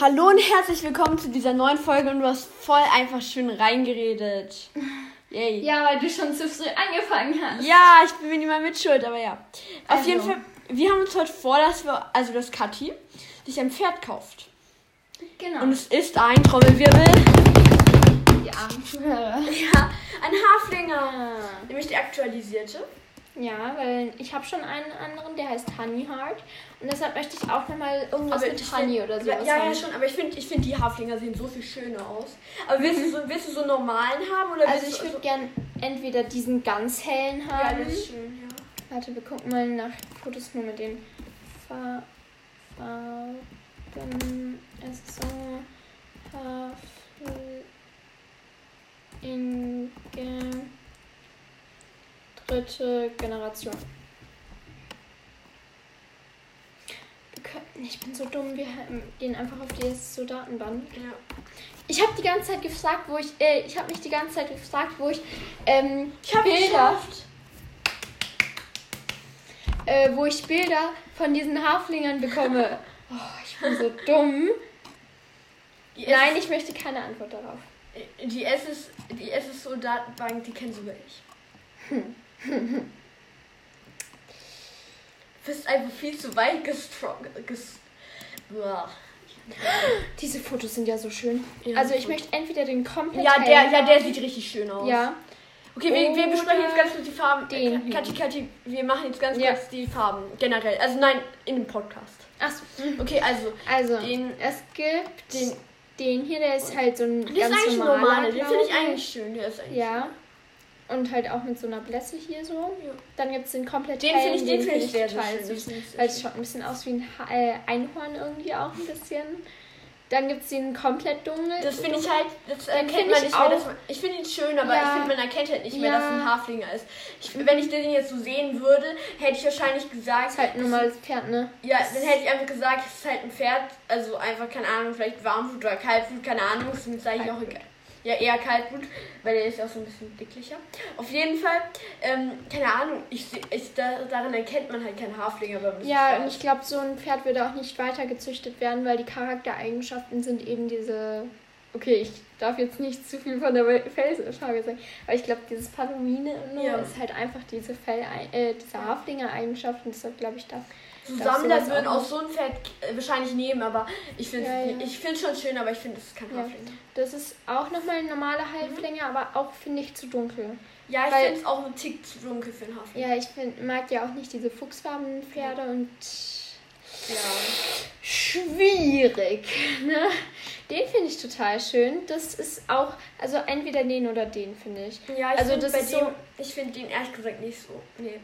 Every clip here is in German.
Hallo und herzlich willkommen zu dieser neuen Folge und du hast voll einfach schön reingeredet. Yay. Ja, weil du schon zu früh angefangen hast. Ja, ich bin mir nicht mal mit schuld, aber ja. Auf also. jeden Fall, wir haben uns heute vor, dass wir, also dass Kathi sich ein Pferd kauft. Genau. Und es ist ein Trommelwirbel. Zuhörer. Ja, ein Haflinger. Nämlich die aktualisierte. Ja, weil ich habe schon einen anderen, der heißt Honey Heart. Und deshalb möchte ich auch nochmal irgendwas aber mit Honey oder so. Ja, ja, ja, schon, aber ich finde ich find die Haflinger sehen so viel schöner aus. Aber willst, du, so, willst du so normalen haben? Oder also ich würde so gern entweder diesen ganz hellen haben. Ja, das ist schön, ja. Warte, wir gucken mal nach Fotos nur mit den Farben. Es ist so Haflinge dritte Generation. Ich bin so dumm, wir gehen einfach auf die SSO-Datenbank. Ja. Ich habe die ganze Zeit gefragt, wo ich. Äh, ich habe mich die ganze Zeit gefragt, wo ich. Ähm, ich habe Bilder. Äh, wo ich Bilder von diesen Haflingern bekomme. oh, ich bin so dumm. Die Nein, ich möchte keine Antwort darauf. Die SSO-Datenbank, die kennen sogar ich. Hm. Du bist einfach viel zu weit gestrong. Ges Diese Fotos sind ja so schön. Ja, also ich möchte entweder den kompletten. Ja, der, ja, der sieht richtig schön aus. Ja. Okay, wir, wir besprechen jetzt ganz kurz die Farben. Den Kathi, Kathi, wir machen jetzt ganz ja. kurz die Farben generell. Also nein, in dem Podcast. Achso. Okay, also. Also, den, es gibt den, den hier, der ist halt so ein der ganz ist eigentlich normaler. Normal. Den finde ich eigentlich schön. Der ist eigentlich ja. Schön. Und halt auch mit so einer Blässe hier so. Ja. Dann gibt es den komplett Den finde ich, den find ich total süß. Weil es schaut ein bisschen aus wie ein ha äh, Einhorn irgendwie auch ein bisschen. Dann gibt es den komplett dunkel. Das finde ich halt, das erkennt man nicht mehr. Man, ich finde ihn schön, aber ja. ich finde, man erkennt halt nicht ja. mehr, dass es ein Haflinger ist. Ich, wenn ich den jetzt so sehen würde, hätte ich wahrscheinlich gesagt. Das ist halt ein normales Pferd, ne? Ja, dann hätte ich einfach gesagt, es ist halt ein Pferd. Also einfach, keine Ahnung, vielleicht Warmflut oder Kaltflut, keine Ahnung. Das ist eigentlich auch egal. Ja, eher Kaltblut, weil der ist auch so ein bisschen dicklicher. Auf jeden Fall, ähm, keine Ahnung, ich, ich, da, darin erkennt man halt keinen Haflinger beim Ja, und ich glaube, so ein Pferd würde auch nicht weiter gezüchtet werden, weil die Charaktereigenschaften sind eben diese. Okay, ich darf jetzt nicht zu viel von der Fellfarbe sagen, aber ich glaube, dieses Palomine ja. ist halt einfach diese Fell, äh, diese Haflinger-Eigenschaften, deshalb glaube ich, darf Sammler würden auch so ein Pferd wahrscheinlich nehmen, aber ich finde es ja, ja. Ich schon schön, aber ich finde, es ist kein ja. Haflinger. Das ist auch nochmal eine normale Halblänge, mhm. aber auch finde ich zu dunkel. Ja, ich finde es auch ein Tick zu dunkel für einen Haflinger. Ja, ich find, mag ja auch nicht diese fuchsfarbenen Pferde und. Ja. Schwierig. Ne? Den finde ich total schön. Das ist auch, also entweder den oder den, finde ich. Ja, ich also das bei dem, so, ich finde den ehrlich gesagt nicht so. Nee.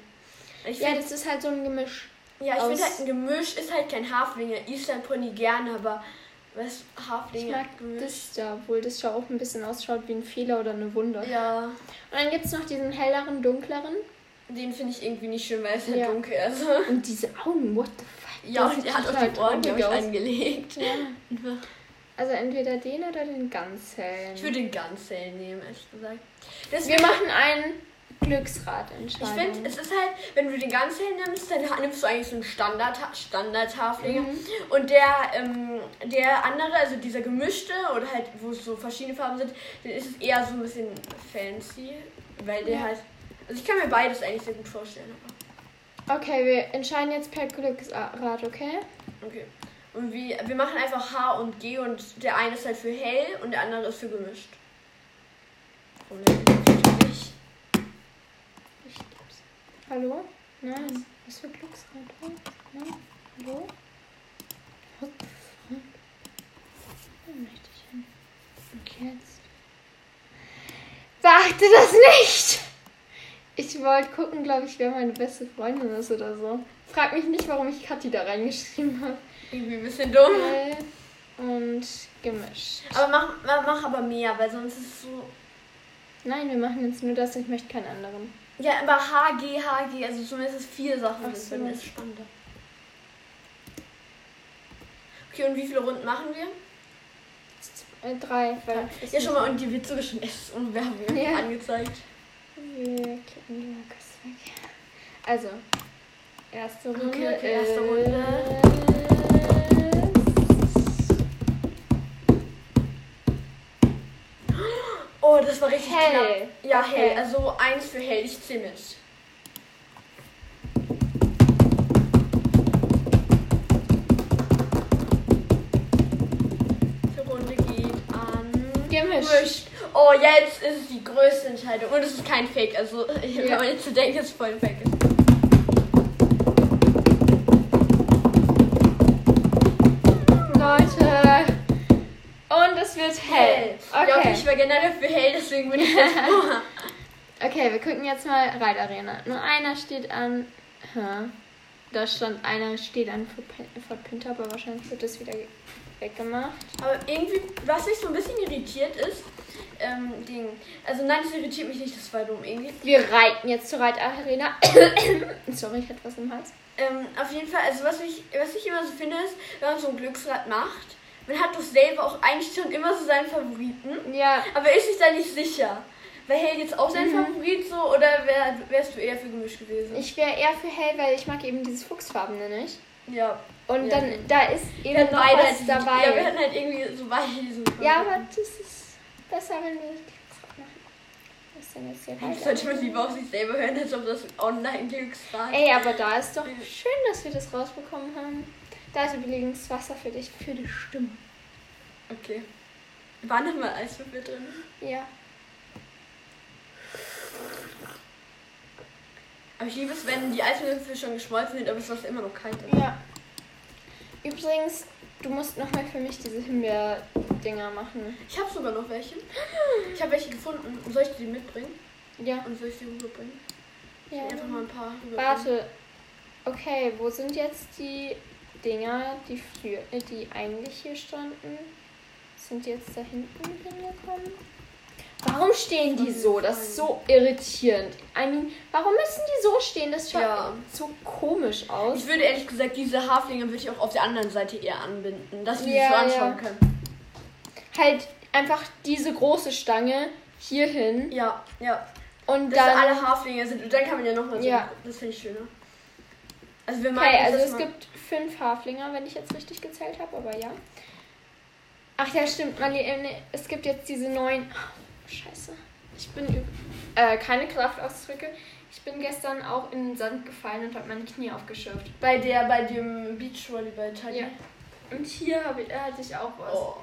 Ich ja, das ist halt so ein Gemisch. Ja, ich finde halt ein Gemisch ist halt kein Haflinger. Island Pony gerne, aber was Haflinger? Ich mag Gemisch. das da, obwohl das ja auch ein bisschen ausschaut wie ein Fehler oder eine Wunder. Ja. Und dann gibt es noch diesen helleren, dunkleren. Den finde ich irgendwie nicht schön, weil es halt ja. dunkel ist. Und diese Augen, what the fuck? Ja, und er hat auch die Ohren, glaube ich, angelegt. Ja. Also entweder den oder den ganz hellen. Ich würde den ganz hellen nehmen, ehrlich gesagt. Deswegen Wir machen einen Glücksratentscheidung. Ich finde, es ist halt, wenn du den ganz hell nimmst, dann nimmst du eigentlich so einen Standard Standardhaflinger. Mhm. Und der, ähm, der andere, also dieser gemischte oder halt, wo es so verschiedene Farben sind, dann ist es eher so ein bisschen fancy. Weil der ja. halt. Also ich kann mir beides eigentlich sehr gut vorstellen. Okay, wir entscheiden jetzt per Glücksrat, okay? Okay. Und wie, wir machen einfach H und G und der eine ist halt für hell und der andere ist für gemischt. Und Hallo? Nein. Was für Glücksrad? Nein. Hallo? What the fuck? Wo möchte ich hin? Und jetzt? Warte das nicht! Ich wollte gucken, glaube ich, wer meine beste Freundin ist oder so. Frag mich nicht, warum ich Kathi da reingeschrieben habe. Irgendwie ein bisschen dumm. Und gemischt. Aber mach, mach aber mehr, weil sonst ist es so. Nein, wir machen jetzt nur das, ich möchte keinen anderen. Ja, aber HG, HG, also zumindest vier Sachen Ach sind, so. ist spannender. Okay, und wie viele Runden machen wir? Äh, drei. Weil ja, schon mal, und die wird sogar schon erst Werbung ja. angezeigt. Wir klicken die Markus weg. Also, erste Runde. Okay, okay erste Runde. Oh, das war richtig Hell. knapp. Ja, Okay. hell. Also eins für hell, ich zähle mit. Die Runde geht an. Gemischt. Gemischt. Oh, jetzt ist es die größte Entscheidung. Und es ist kein Fake. Also, wenn man jetzt so denkt, dass es voll ein Fake ist. Ich war generell für hell, deswegen bin ich jetzt vor. Okay, wir gucken jetzt mal Reitarena. Nur einer steht an. Hä? Da stand einer steht an Fort Pinter, aber wahrscheinlich wird das wieder weggemacht. Aber irgendwie, was mich so ein bisschen irritiert ist, ähm, Ding. Also nein, das irritiert mich nicht, das war dumm irgendwie. Wir reiten jetzt zur Reitarena. Sorry, ich hatte was im Hals. Ähm, auf jeden Fall, also was ich, was ich immer so finde, ist, wenn man so ein Glücksrad macht, man hat doch selber auch eigentlich schon immer so seinen Favoriten, Ja, aber ist sich da nicht sicher. Wäre Hell jetzt auch dein Mhm. Favorit so oder wär, wärst du eher für gemischt gewesen? ich wäre eher für hell, weil ich mag eben dieses Fuchsfarbene nicht. ja. Und Ja. dann, da ist eben noch was halt, Ja, wir dabei. hatten halt irgendwie so diesen Ja, aber das ist besser, wenn wir das Glücksrad machen. Was ist denn jetzt hier Eigentlich sollte man lieber auf sich selber hören, als auf das Online-Glücksrad. Ey, aber da ist doch schön, dass wir das rausbekommen haben. Da ist übrigens Wasser für dich, für die Stimme. Okay. War noch mal Eiswürfel drin? Ja. Aber ich liebe es, wenn die Eiswürfel schon geschmolzen sind, aber es Wasser immer noch kalt ist. Ja. Übrigens, du musst nochmal für mich diese Himbeer-Dinger machen. Ich habe sogar noch welche. Ich habe welche gefunden. Soll ich die mitbringen? Ja. Und soll ich sie rüberbringen? ja. Einfach mal ein paar rüberbringen. Warte. Okay, wo sind jetzt die Dinger, die, für, äh, die eigentlich hier standen? Sind die jetzt da hinten hingekommen? Warum stehen die so? Das ist so irritierend. I mean, warum müssen die so stehen? Das schaut Ja. so komisch aus. Ich würde ehrlich gesagt diese Haflinge würde ich auch auf der anderen Seite eher anbinden, dass wir Ja, sie so anschauen ja. können. Halt einfach diese große Stange hier hin Ja, ja. und Dass dann. alle Haflinge sind und dann kann man ja nochmal so. Ja. Das finde ich schöner. Also wir Okay, also es gibt fünf Haflinger, wenn ich jetzt richtig gezählt habe, aber ja. Ach ja, stimmt. Mali, äh, es gibt jetzt diese neuen. Oh, scheiße. Ich bin. Äh, keine Kraftausdrücke. Ich bin gestern auch in den Sand gefallen und habe meine Knie aufgeschürft. bei der bei dem Beachvolleyball Teddy. Ja. Und hier habe ich, hatte ich auch was. Oh.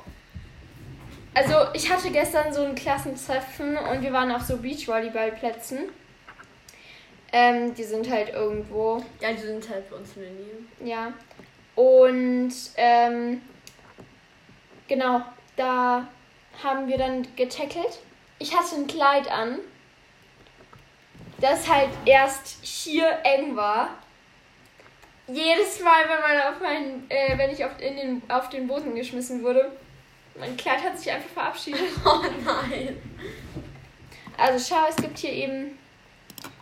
Also, ich hatte gestern so ein Klassentreffen und wir waren auf so Beachvolleyballplätzen. Ähm, die sind halt irgendwo. Ja, die sind halt bei uns in der Nähe. Ja. Und ähm, genau, da haben wir dann getackelt. Ich hatte ein Kleid an, das halt erst hier eng war. Jedes Mal, wenn man auf meinen, äh, wenn ich auf, in den, auf den Boden geschmissen wurde, mein Kleid hat sich einfach verabschiedet. Oh nein. Also schau, es gibt hier eben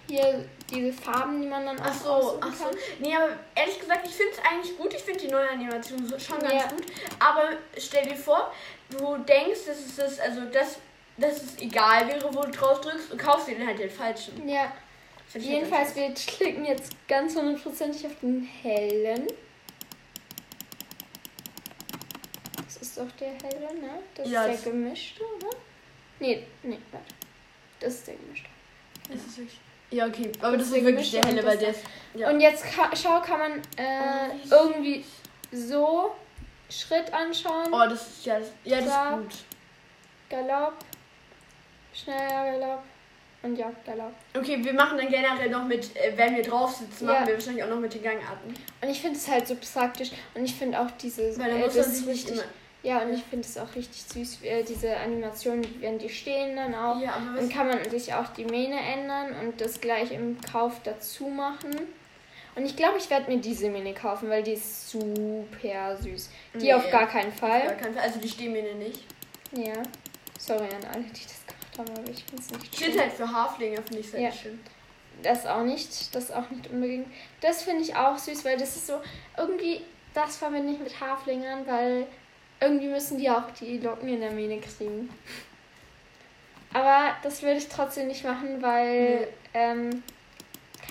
hier diese Farben, die man dann Ach so, ach so. Nee, aber ehrlich gesagt, ich finde es eigentlich gut. Ich finde die neue Animation schon ganz Ja. gut. Aber stell dir vor, du denkst, dass es das, also das, dass es egal wäre, wo du drauf drückst und kaufst dir dann halt den falschen. Ja. Halt Jedenfalls, wir klicken jetzt ganz hundertprozentig auf den hellen. Das ist doch der helle, ne? Das Ja, ist der gemischte, oder? Nee, nee, warte. Das ist der gemischte. Ist es wirklich? Ja, okay. Aber das, Das ist wirklich der helle, weil der ist. Ja. Und jetzt ka schau, kann man äh, Oh, irgendwie so Schritt anschauen. Oh, das ist ja, ja, das Da. ist gut. Galopp. Schneller Galopp. Und ja, Galopp. Okay, wir machen dann generell noch mit, äh, wenn wir drauf sitzen, machen Ja. wir wahrscheinlich auch noch mit den Gangarten. Und ich finde es halt so praktisch. Und ich finde auch diese. Weil dann äh, muss das man ist sich nicht richtig, immer. Ja, und ich finde es auch richtig süß, äh, diese Animationen, wenn die stehen dann auch. Ja, aber Dann kann man sich auch die Mähne ändern und das gleich im Kauf dazu machen. Und ich glaube, ich werde mir diese Mähne kaufen, weil die ist super süß. Die Nee, auf gar keinen Gar Fall. keinen Fall. Also die mir nicht. Ja. Sorry an alle, die das gemacht haben, aber ich finde es nicht Steht schön. halt für Haflinge, finde ich sehr Ja. schön. Das auch nicht. Das auch nicht unbedingt. Das finde ich auch süß, weil das ist so irgendwie, das verbinde ich mit Haflingern, weil irgendwie müssen die auch die Locken in der Mähne kriegen. Aber das würde ich trotzdem nicht machen, weil, Nee. ähm,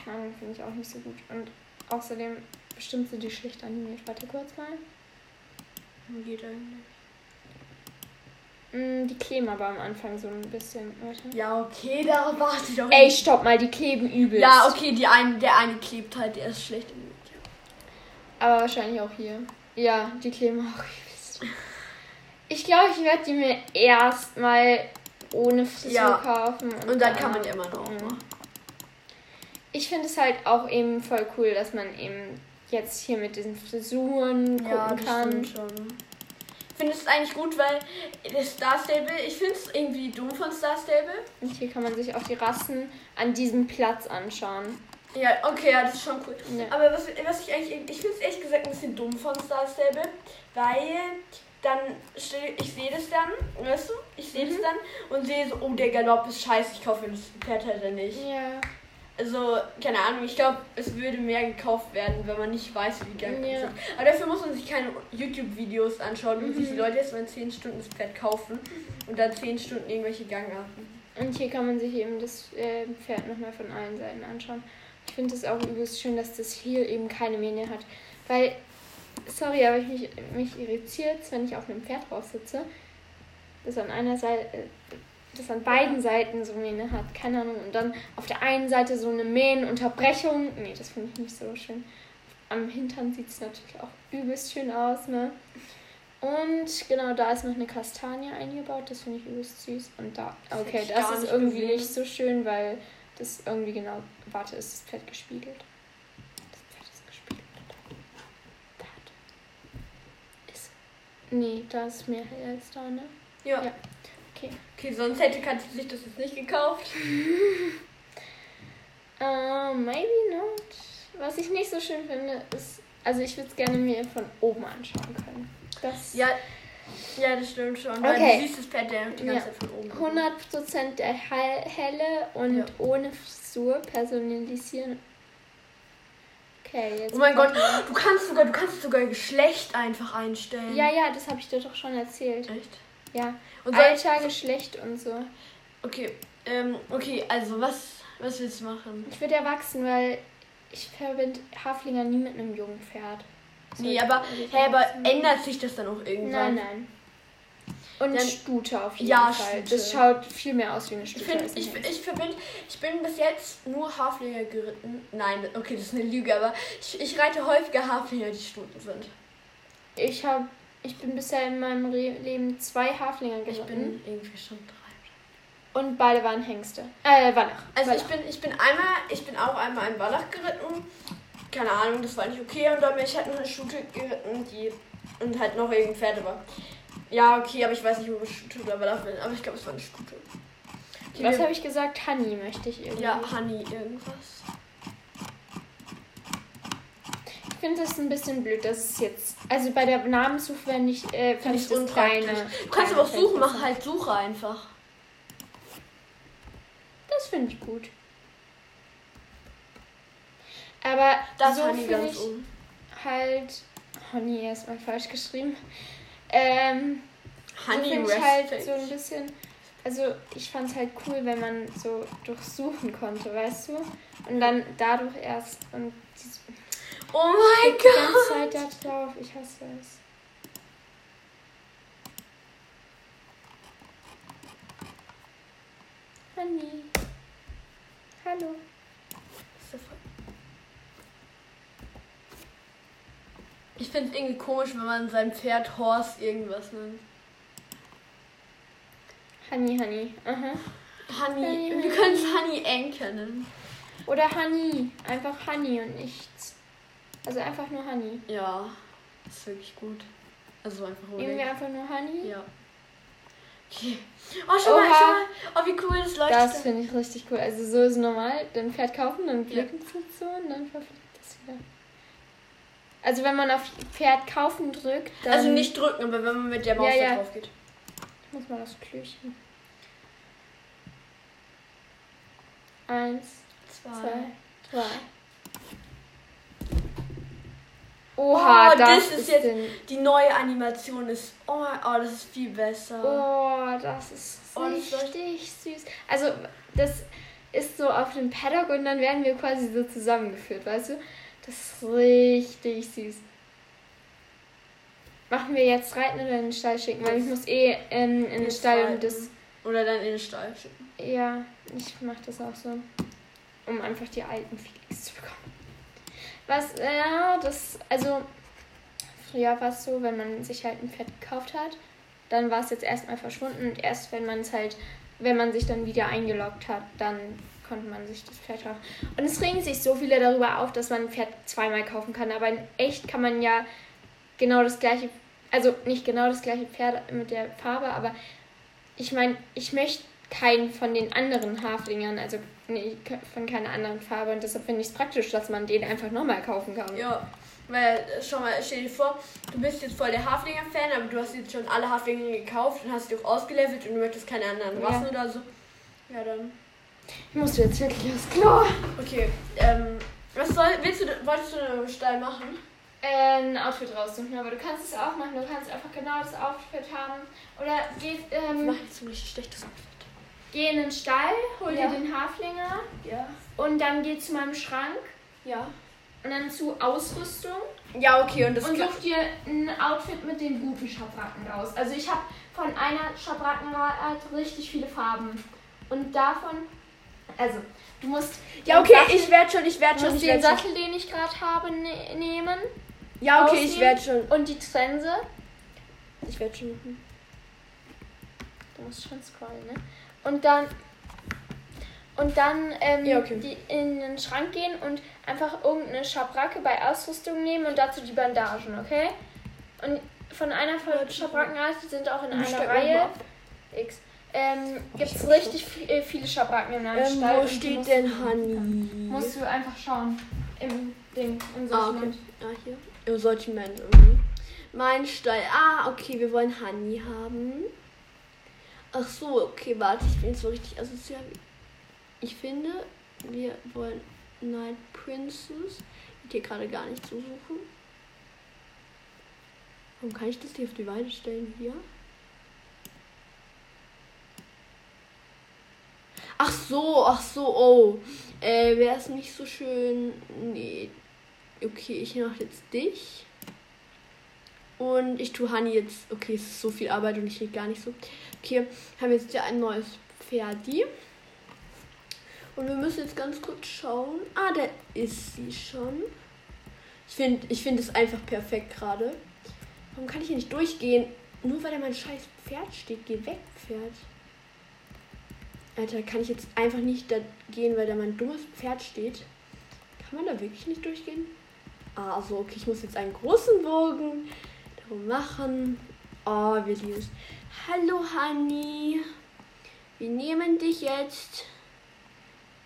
keine Ahnung, finde ich auch nicht so gut. Und außerdem, bestimmt sind die schlecht animiert. Warte kurz mal. Geht eigentlich. Mm, die kleben aber am Anfang so ein bisschen. Warte. Ja, okay, da warte ich doch. Ey, stopp mal, die kleben übelst. Ja, okay, die eine, der eine klebt halt, der ist schlecht. Aber wahrscheinlich auch hier. Ja, die kleben auch übelst. Ich glaube, ich werde die mir erstmal ohne Frisur Ja. kaufen. Und dann kann man die immer noch Mhm. machen. Ich finde es halt auch eben voll cool, dass man eben jetzt hier mit diesen Frisuren gucken Ja, das kann. schon. Ich finde es eigentlich gut, weil das Star Stable, ich finde es irgendwie dumm von Star Stable. Und hier kann man sich auch die Rassen an diesem Platz anschauen. Ja, okay, ja, das ist schon cool. Ja. Aber was, was ich eigentlich, ich finde es ehrlich gesagt ein bisschen dumm von Star Stable, weil dann, ich sehe das dann, weißt du, ich sehe das Mhm. dann und sehe so, oh, der Galopp ist scheiße, ich kaufe mir das Pferd halt nicht. Ja. Also, keine Ahnung, ich glaube, es würde mehr gekauft werden, wenn man nicht weiß, wie die Galopp Ja. sind. Aber dafür muss man sich keine YouTube-Videos anschauen, wie sich die Mhm. Leute erstmal in 10 Stunden das Pferd kaufen und dann 10 Stunden irgendwelche Gangarten. Und hier kann man sich eben das äh, Pferd nochmal von allen Seiten anschauen. Ich finde es auch übelst schön, dass das hier eben keine Mähne hat. Weil, sorry, aber ich mich, mich irritiert, wenn ich auf einem Pferd drauf sitze, das an einer Seite, äh, das an beiden Seiten so Mähne hat. Keine Ahnung. Und dann auf der einen Seite so eine Mähnenunterbrechung. Nee, das finde ich nicht so schön. Am Hintern sieht es natürlich auch übelst schön aus, ne? Und genau, da ist noch eine Kastanie eingebaut. Das finde ich übelst süß. Und da, Das okay, das gar ist irgendwie gesehen. nicht so schön, weil das irgendwie genau. Warte, ist das Pferd gespiegelt? Das Pferd ist gespiegelt. Da ist. Nee, da ist mehr hell als da, ne? Ja. Ja. Okay. Okay, sonst hätte Katze sich das jetzt nicht gekauft. Uh, maybe not. Was ich nicht so schön finde, ist. Also, ich würde es gerne mir von oben anschauen können. Das Ja, ja, das stimmt schon. Weil Okay. du siehst das Pferd der die ganze Ja. Zeit von oben. 100% der Hell- helle und Ja. ohne Frisur personalisieren. Okay, jetzt. Oh mein Gott, du kannst sogar, du kannst sogar Geschlecht einfach einstellen. Ja, ja, das habe ich dir doch schon erzählt. Echt? Ja. Und Alter, Geschlecht und so. okay, ähm, okay, also was, was willst du machen? Ich würde erwachsen, weil ich verbinde Haflinger nie mit einem jungen Pferd. Nee, aber, ich hä, aber ändert sich das dann auch irgendwann? Nein, nein. Und Dann- Stute auf jeden Ja, Fall. Stute. Das schaut viel mehr aus wie eine Ich Stute. ein ich, ich verbinde, ich bin bis jetzt nur Haflinger geritten. Nein, okay, das ist eine Lüge, aber ich, ich reite häufiger Haflinger, die Stuten sind. ich habe, ich bin bisher in meinem Re Leben zwei Haflinger geritten. Ich bin irgendwie schon drei. Und beide waren Hengste. Äh, Wallach. Also ich Wallach. bin, ich bin einmal, ich bin auch einmal einen Wallach geritten. Keine Ahnung, das war nicht okay. Und dann bin ich halt noch eine Stute geritten, die und halt noch irgendein Pferd aber Ja, okay, aber ich weiß nicht, ob ich Stute oder Wallach bin. Aber ich glaube, es war eine Stute. Die Was habe ich gesagt? Honey möchte ich irgendwie. Ja, Honey irgendwas. Ich finde das ein bisschen blöd, dass es jetzt. Also bei der Namenssuche fände ich, äh, fand ich das kleine. Du kannst aber auch suchen, mach halt Suche einfach. Das finde ich gut. Aber Das so finde ich oben. halt. Honey erstmal falsch geschrieben. Ähm, so Honey finde ich halt so ein bisschen. Also ich fand es halt cool, wenn man so durchsuchen konnte, weißt du? Und dann dadurch erst und Oh mein die Gott. ganze Zeit da drauf. Ich hasse es. Honey. Hallo. Ich finde es irgendwie komisch, wenn man sein Pferd Horse irgendwas nennt. Honey, Honey. Aha. Honey. Honey, Wir können es Honey Enke nennen. Oder Honey. Einfach Honey und nichts. Also einfach nur Honey. Ja, ist wirklich gut. Also einfach Nehmen wir einfach nur Honey. Ja. Okay. Oh, schau mal, schau mal. Oh, wie cool das leuchtet. Das finde ich richtig cool. Also so ist normal. Dann Pferd kaufen, dann Ja. so und dann verfliegt das wieder. Also wenn man auf Pferd kaufen drückt, dann... also nicht drücken, aber wenn man mit der Maus Ja, da ja. drauf geht. Ich muss mal das Klöchen. Eins, zwei, drei. Oha, Oh, das, das ist ist jetzt- den, Die neue Animation ist. Oh, oh das ist viel besser. Oh, das ist Oh, das richtig süß. Also, das ist so auf dem Paddock und dann werden wir quasi so zusammengeführt, weißt du? Das ist richtig süß. Machen wir jetzt reiten oder in den Stall schicken? Weil ich muss eh in, in den Stall und das. Oder dann in den Stall schicken. Ja, ich mach das auch so. Um einfach die alten Felix zu bekommen. Was, ja, das, also, früher war es so, wenn man sich halt ein Pferd gekauft hat, dann war es jetzt erstmal verschwunden und erst wenn man es halt, wenn man sich dann wieder eingeloggt hat, dann konnte man sich das Pferd kaufen. Und es regen sich so viele darüber auf, dass man ein Pferd zweimal kaufen kann, aber in echt kann man ja genau das gleiche, also nicht genau das gleiche Pferd mit der Farbe, aber ich meine, ich möchte keinen von den anderen Haflingern, also nee, von keiner anderen Farbe. Und deshalb finde ich es praktisch, dass man den einfach nochmal kaufen kann. Ja, weil, schau mal, stell dir vor, du bist jetzt voll der Haflinger-Fan, aber du hast jetzt schon alle Haflinger gekauft und hast die auch ausgelevelt und du möchtest keine anderen Rassen ja. oder so. Ja, dann. Ich muss jetzt wirklich aufs Klo. Okay, ähm, was soll, willst du, wolltest du einen Stall machen? Äh, ein Outfit raussuchen, aber du kannst es auch machen. Du kannst einfach genau das Outfit haben. Oder geht, ähm. Ich mach jetzt ein richtig schlechtes Outfit. Geh in den Stall, hol ja. dir den Haflinger. Ja. Und dann geh zu meinem Schrank. Ja. Und dann zu Ausrüstung. Ja, okay. Und, das und such dir ein Outfit mit den guten Schabracken raus. Also ich habe von einer Schabrackenart richtig viele Farben. Und davon. Also, du musst. Ja, okay, Sattel, ich werde schon, ich werde schon. Du musst den Sattel, den ich gerade habe, ne nehmen. Ja, okay, ich werde schon. Und die Trense. Ich werde schon machen. Du musst schon scrollen, ne? Und dann und dann ähm, ja, okay. die, in den Schrank gehen und einfach irgendeine Schabracke bei Ausrüstung nehmen und dazu die Bandagen, okay? Und von einer von Schabrackenart, die sind auch in einer Reihe X. Ähm, gibt es richtig viel, äh, viele Schabracken in einem ähm, Stall. Wo steht denn Honey? Musst du einfach schauen. Im Ding, im Sortiment. Ah, okay. ah hier. Im Sortiment irgendwie. Mein Stall. Ah, okay, wir wollen Honey haben. Ach so, okay, warte, ich bin so richtig asozial. Ich finde, wir wollen Night Princess. Ich hier gerade gar nicht zu suchen. Warum kann ich das hier auf die Weide stellen? Hier? Ach so, ach so, oh. Äh, wäre es nicht so schön. Nee. Okay, ich mache jetzt dich. Und ich tue Honey jetzt. Okay, es ist so viel Arbeit und ich rede gar nicht so. Okay, haben jetzt ja ein neues Pferdi. Und wir müssen jetzt ganz kurz schauen. Ah, da ist sie schon. Ich finde ich find es einfach perfekt gerade. Warum kann ich hier nicht durchgehen? Nur weil da mein scheiß Pferd steht. Geh weg, Pferd. Alter, kann ich jetzt einfach nicht da gehen, weil da mein dummes Pferd steht? Kann man da wirklich nicht durchgehen? Ah, also okay, ich muss jetzt einen großen Bogen machen. Oh, wir lieben es. Hallo, Honey. Wir nehmen dich jetzt.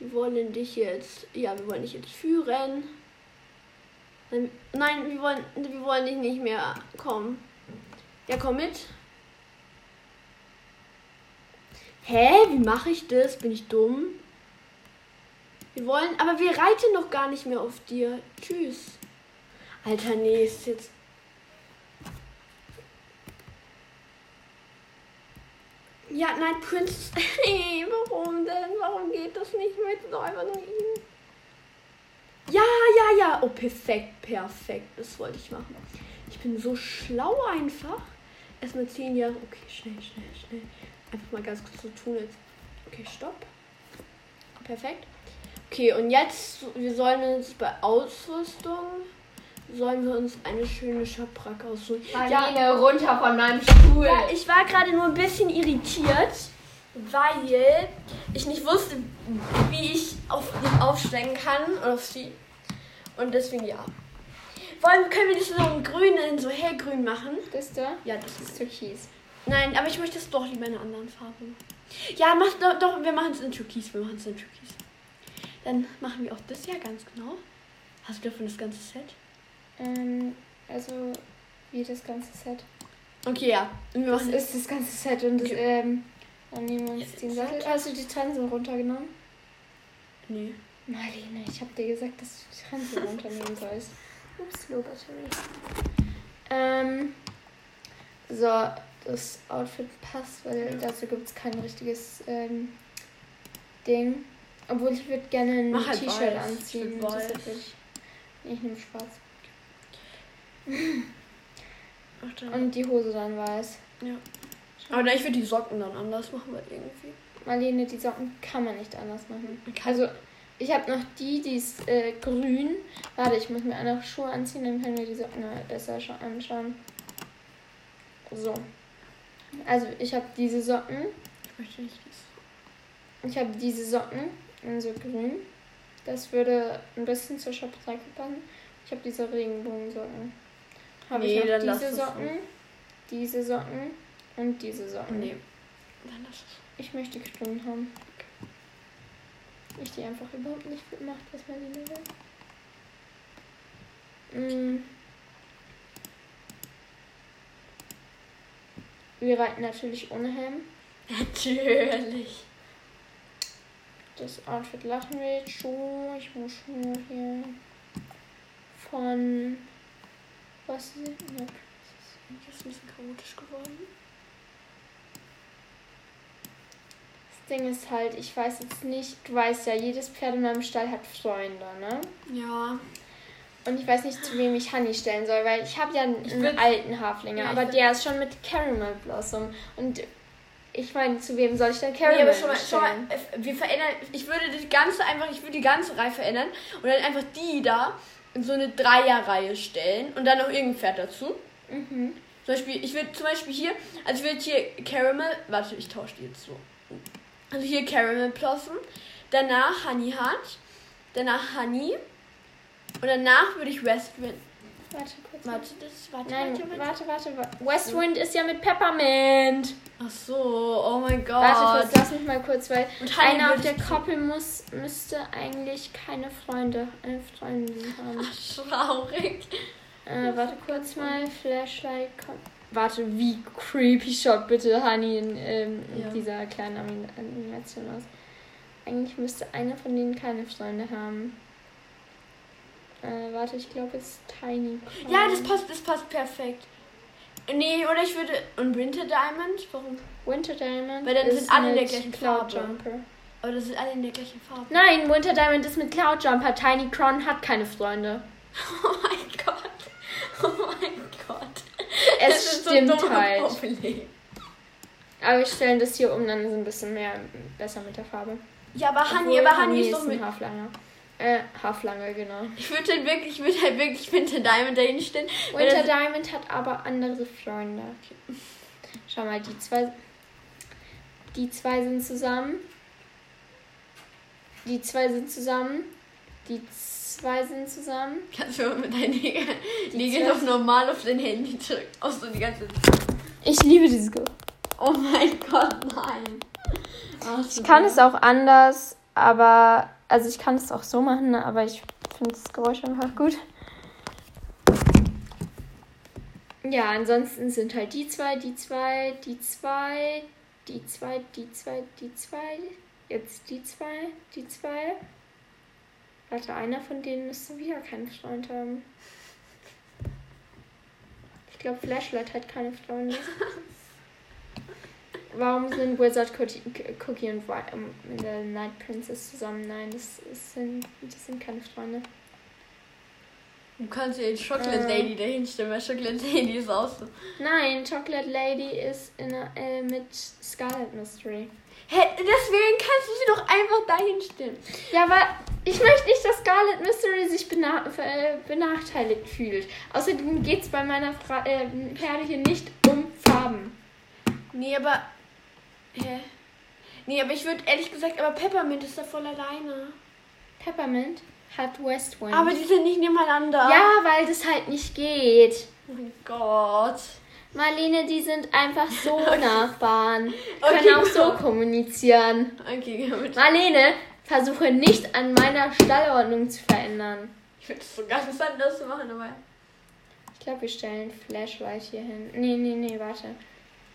Wir wollen dich jetzt. Ja, wir wollen dich jetzt führen. Nein, wir wollen, wir wollen dich nicht mehr. Komm. Ja, komm mit. Hä? Wie mache ich das? Bin ich dumm? Wir wollen, aber wir reiten noch gar nicht mehr auf dir. Tschüss. Alter, nee, ist jetzt Ja, nein, Prinz. Hey, warum denn? Warum geht das nicht mit Säubernuin? Ja, ja, ja. Oh, perfekt, perfekt. Das wollte ich machen. Ich bin so schlau einfach. Erstmal zehn Jahre. Okay, schnell, schnell, schnell. Einfach mal ganz kurz so tun jetzt. Okay, stopp. Perfekt. Okay, und jetzt, wir sollen uns bei Ausrüstung sollen wir uns eine schöne Schabracke aussuchen. Marlene, ja, runter von meinem Stuhl. Ja, ich war gerade nur ein bisschen irritiert, weil ich nicht wusste, wie ich auf ihn aufsteigen kann oder auf sie. Und deswegen ja. Wollen, können wir das so in grün, in so hellgrün machen? Das da? Ja, das ist türkis. Nein, aber ich möchte es doch lieber in einer anderen Farbe. Ja, mach doch, doch wir machen es in türkis. Wir machen es in türkis. Dann machen wir auch das ja ganz genau. Hast du davon das ganze Set? Ähm, also wie das ganze Set. Okay, ja. Wir das ist das ganze Set und okay. das, ähm, dann nehmen wir uns ja, den Sattel. Hast du die Trense runtergenommen? Nee. Marlene, ich hab dir gesagt, dass du die Trense runternehmen sollst. Ups, Low Battery. Ähm, so, das Outfit passt, weil dazu gibt es kein richtiges ähm, Ding. Obwohl ich würde gerne ein halt T-Shirt anziehen. Ich, ich nehme schwarz. Ach, Und die Hose dann weiß. Ja. Aber ich würde die Socken dann anders machen, weil irgendwie. Marlene, die Socken kann man nicht anders machen. Also, ich habe noch die, die ist äh, grün. Warte, ich muss mir auch noch Schuhe anziehen, dann können wir die Socken besser anschauen. So. Also, ich habe diese Socken. Ich möchte nicht das. Ich habe diese Socken in so grün. Das würde ein bisschen zur Shopstrecke passen. Ich habe diese Regenbogensocken. Habe nee, ich noch diese Socken, diese Socken und diese Socken. Nee. Dann lass es. Ich möchte grün haben. Ich die einfach überhaupt nicht gemacht, was man die will. Mm. Wir reiten natürlich ohne Helm. Natürlich. Das Outfit lachen wir jetzt schon. Ich muss nur hier von. Was ist das? Das ist ein bisschen chaotisch geworden. Das Ding ist halt, ich weiß jetzt nicht, du weißt ja, jedes Pferd in meinem Stall hat Freunde, ne? Ja. Und ich weiß nicht, zu wem ich Honey stellen soll, weil ich habe ja einen, einen alten Haflinger, ja, aber der ist schon mit Caramel Blossom. Und ich meine, zu wem soll ich denn Caramel nee, aber schon mal, schon mal, wir verändern, ich würde die ganze einfach, ich würde die ganze Reihe verändern und dann einfach die da in so eine Dreierreihe stellen und dann noch irgendein Pferd dazu. Mhm. Zum Beispiel, ich würde zum Beispiel hier, also ich würde hier Caramel, warte, ich tausche die jetzt so. Also hier Caramel Blossom, danach Honey Heart, danach Honey und danach würde ich Westwind. Warte kurz. Warte, das, warte, Nein, warte, warte, warte. Westwind ist ja mit Peppermint. Ach so, oh mein Gott. Warte kurz, lass mich mal kurz, weil einer auf der Koppel muss, müsste eigentlich keine Freunde, eine Freundin haben. Ach, traurig. Äh, warte kurz mal, Flashlight kommt. Warte, wie creepy schaut bitte Honey in ähm, ja. dieser kleinen Animation aus. Eigentlich müsste einer von denen keine Freunde haben. Äh, warte, ich glaube, es ist Tiny. Crown. Ja, das passt, das passt perfekt. Nee, oder ich würde. Und Winter Diamond? Warum? Winter Diamond. Weil dann sind alle in der gleichen Cloud Farbe. Jumper. Aber das sind alle in der gleichen Farbe. Nein, Winter Diamond ist mit Cloud Jumper. Tiny Crown hat keine Freunde. Oh mein Gott. Oh mein Gott. Es das stimmt so halt. Problem. Aber wir stellen das hier um, dann ist es ein bisschen mehr besser mit der Farbe. Ja, aber Honey, aber Honey ist doch mit. Haarflanger. Äh, Haarflanger, genau. Ich würde halt wirklich, ich würde halt wirklich Winter Diamond dahin stellen. Winter Diamond hat aber andere Freunde. Okay. Schau mal, die zwei. Die zwei sind zusammen. Die zwei sind zusammen. Die zwei sind zusammen. Kannst du mit deinen Nägeln auf normal auf dein Handy drücken? Auch so die ganze Zeit. Ich liebe dieses Go. Oh mein Gott, nein. Ach, ich kann es auch anders, aber. Also ich kann es auch so machen, aber ich finde das Geräusch einfach gut. Ja, ansonsten sind halt die zwei, die zwei, die zwei, die zwei, die zwei, die zwei, jetzt die zwei, die zwei. Warte, einer von denen müsste wieder keinen Freund haben. Ich glaube, Flashlight hat keine Freunde. Warum sind Wizard Cookie und äh, Night Princess zusammen? Nein, das, das, sind, das sind keine Freunde. Du kannst ja jetzt Chocolate äh, Lady dahinstellen, weil Chocolate Lady ist auch so. Nein, Chocolate Lady ist in, äh, mit Scarlet Mystery. Hä, deswegen kannst du sie doch einfach dahinstellen. Ja, aber ich möchte nicht, dass Scarlet Mystery sich bena äh, benachteiligt fühlt. Außerdem geht es bei meiner Fra äh, Pferde hier nicht um Farben. Nee, aber. Hä? Nee, aber ich würde ehrlich gesagt, aber Peppermint ist da voll alleine. Peppermint hat Westwind. Aber die sind nicht nebeneinander. Ja, weil das halt nicht geht. Oh mein Gott. Marlene, die sind einfach so okay. Nachbarn. Können okay, auch so kommunizieren. Okay, gut. Marlene, versuche nicht an meiner Stallordnung zu verändern. Ich würde es so ganz anders machen, aber. Ich glaube, wir stellen Flashlight hier hin. Nee, nee, nee, warte.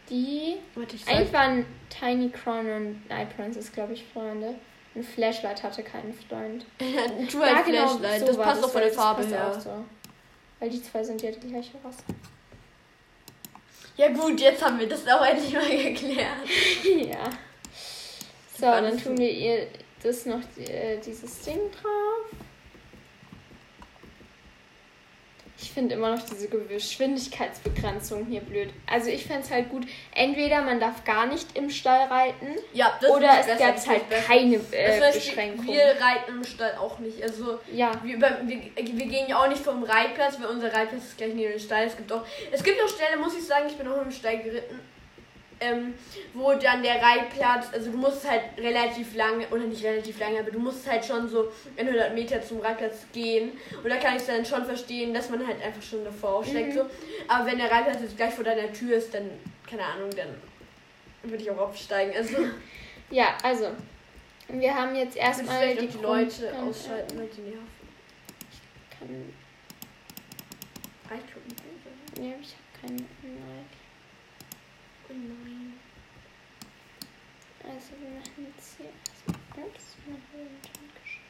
Die. Warte, ich Eigentlich waren Tiny Crown und Night Princess, glaube ich, Freunde. Ein Flashlight hatte keinen Freund. du ja, genau, Flashlight, so das passt auch von der Farbe her. So. Weil die zwei sind ja die gleiche Rasse. Ja gut, jetzt haben wir das auch endlich mal geklärt. ja. So, dann tun wir ihr das noch äh, dieses Ding drauf. Ich finde immer noch diese Geschwindigkeitsbegrenzung hier blöd. Also ich fände es halt gut, entweder man darf gar nicht im Stall reiten Ja, oder finde ich es das halt besser. keine Das äh, heißt, Beschränkung. Wir reiten im Stall auch nicht. Also ja, wir, wir, wir gehen ja auch nicht vom Reitplatz, weil unser Reitplatz ist gleich neben dem Stall. Es gibt auch, es gibt auch Stellen, muss ich sagen, ich bin auch im Stall geritten, ähm, wo dann der Reitplatz, also du musst halt relativ lange, oder nicht relativ lange, aber du musst halt schon so 100 Meter zum Reitplatz gehen. Und da kann ich dann schon verstehen, dass man halt einfach schon davor aufsteigt. Mhm. So. Aber wenn der Reitplatz jetzt gleich vor deiner Tür ist, dann, keine Ahnung, dann würde ich auch aufsteigen. Also ja, also wir haben jetzt ich erstmal die, die Leute Grund- ausschalten, weil die nerven. Kann, Reitgruppen. nee, ich habe keine. Nein. Nein. Also wir machen jetzt hier erstmal. Ups, mein Höhenton geschrieben.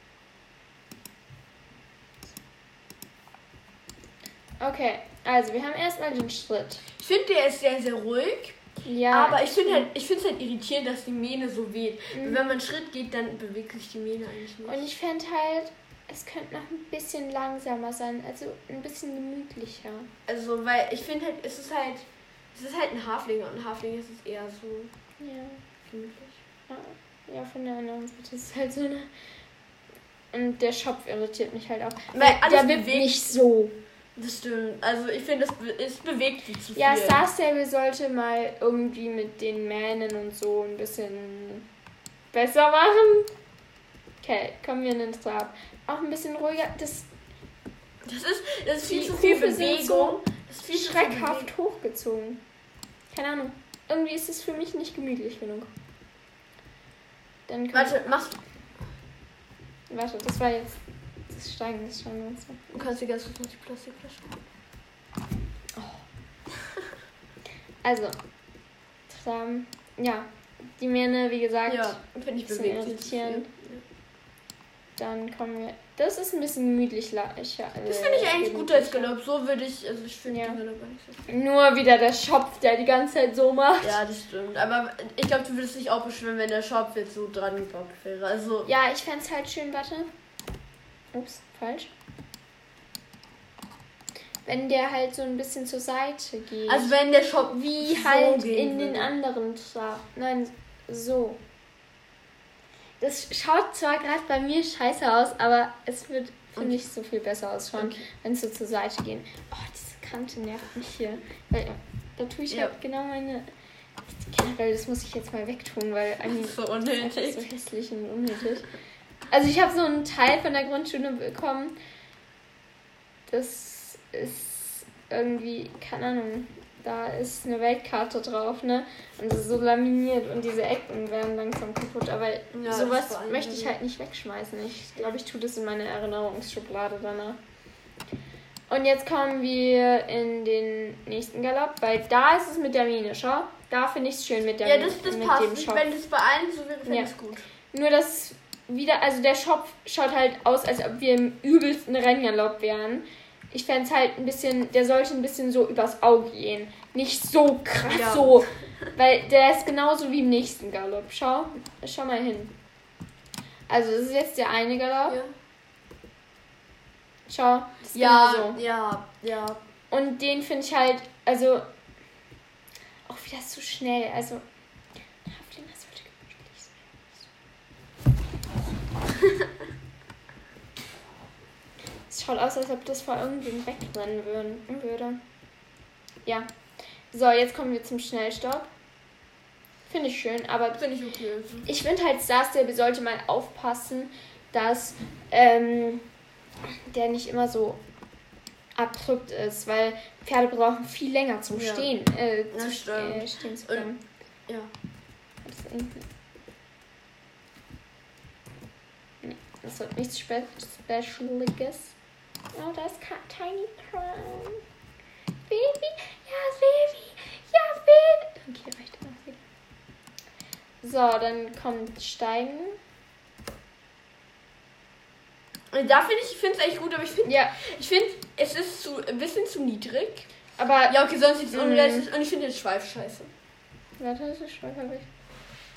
Okay, also wir haben erstmal den Schritt. Ich finde, der ist sehr, sehr ruhig. Ja. aber ich finde halt, ich finde es halt irritierend, dass die Mähne so weht. Mhm. Wenn man einen Schritt geht, dann bewegt sich die Mähne eigentlich nicht. Und ich fände halt, es könnte noch ein bisschen langsamer sein, also ein bisschen gemütlicher. also, weil ich finde halt, es ist halt, es ist halt ein Haflinger und ein Haflinger ist es eher so Ja. gemütlich. Ja, von der anderen Seite ist es halt so eine. Und der Schopf irritiert mich halt auch. Weil der bewegt- nicht so. Das stimmt. Also ich finde, es, be- es bewegt sich zu Ja, viel. Star Stable sollte mal irgendwie mit den Mähnen und so ein bisschen besser machen. Okay, kommen wir in den Trab. Auch ein bisschen ruhiger. Das Das ist, das ist viel Die zu viel Bewegung. so das ist viel schreckhaft hochgezogen. Keine Ahnung. Irgendwie ist es für mich nicht gemütlich genug. Dann Warte, machst warte, das war jetzt das Steigen des Scheinwerfers. du kannst dir ganz kurz noch die Plastikflasche. Also, Tram, ja, die Mähne, wie gesagt, Ja, finde ich viel. irritierend. Dann kommen wir. Das ist ein bisschen gemütlich. la- Ich, äh, Das finde ich eigentlich gut als Galopp. So würde ich, also ich finde Ja. den Galopp so. Nur wieder der Schopf, der die ganze Zeit so macht. Ja, das stimmt. Aber ich glaube, du würdest dich auch beschweren, wenn der Shop jetzt so dran gebaut wäre. Also, Ja, ich fände es halt schön, warte. Ups, falsch. Wenn der halt so ein bisschen zur Seite geht. also wenn der Shop wie so halt in den würde. anderen Trab. Nein, so. Das schaut zwar gerade bei mir scheiße aus, aber es wird, finde Okay. ich, so viel besser ausschauen, Okay. wenn es so zur Seite gehen. Oh, diese Kante nervt mich hier. Weil, da tue ich Ja. halt genau meine. Generell, das muss ich jetzt mal wegtun, weil eigentlich so ist unnötig. so hässlich und unnötig. Also ich habe so einen Teil von der Grundschule bekommen. Das ist irgendwie, keine Ahnung, da ist eine Weltkarte drauf, ne? Und das ist so laminiert und diese Ecken werden langsam kaputt. Aber Ja, sowas möchte ich halt nicht wegschmeißen. Ich glaube, ich tue das in meine Erinnerungsschublade danach. Und jetzt kommen wir in den nächsten Galopp, weil da ist es mit der Mine, schau. Da finde ich es schön mit der Ja, Mine. das, das mit passt. dem Schopf. wenn das bei allen so wäre, fände Ja. ich es gut. Nur das wieder, also der Schopf schaut halt aus, als ob wir im übelsten Renngalopp wären. Ich fände es halt ein bisschen, der sollte ein bisschen so übers Auge gehen. Nicht so krass Ja. so. Weil der ist genauso wie im nächsten Galopp. Schau, schau mal hin. Also das ist jetzt der eine Galopp. Ja, Schau, das ist ja, genauso. ja, ja. Und den finde ich halt, also auch wieder zu schnell. Also Haflinger sollte gemütlich sein. Es schaut aus, als ob das vor irgendwem wegrennen würden, würde. Ja. So, jetzt kommen wir zum Schnellstopp. Finde ich schön, aber Finde ich okay. ich finde halt, Star Stable sollte mal aufpassen, dass ähm, der nicht immer so abrupt ist, weil Pferde brauchen viel länger zum Ja. Stehen, äh, Das zu stimmt. äh, stehen zu können. Ja. Das, ist irgendwie- Nee, das wird nichts Spe Specialiges. Oh, da ist Tiny Crown. Baby, ja, Baby, ja, Baby. Okay, reicht wieder. So, dann kommt Steigen. Und Da finde ich, ich finde es eigentlich gut, aber ich finde, Ja, ich finde, es ist zu, ein bisschen zu niedrig. aber. Ja, okay, sonst sieht es Mhm. unrealistisch und ich finde den Schweif scheiße. Warte, das ist schwach,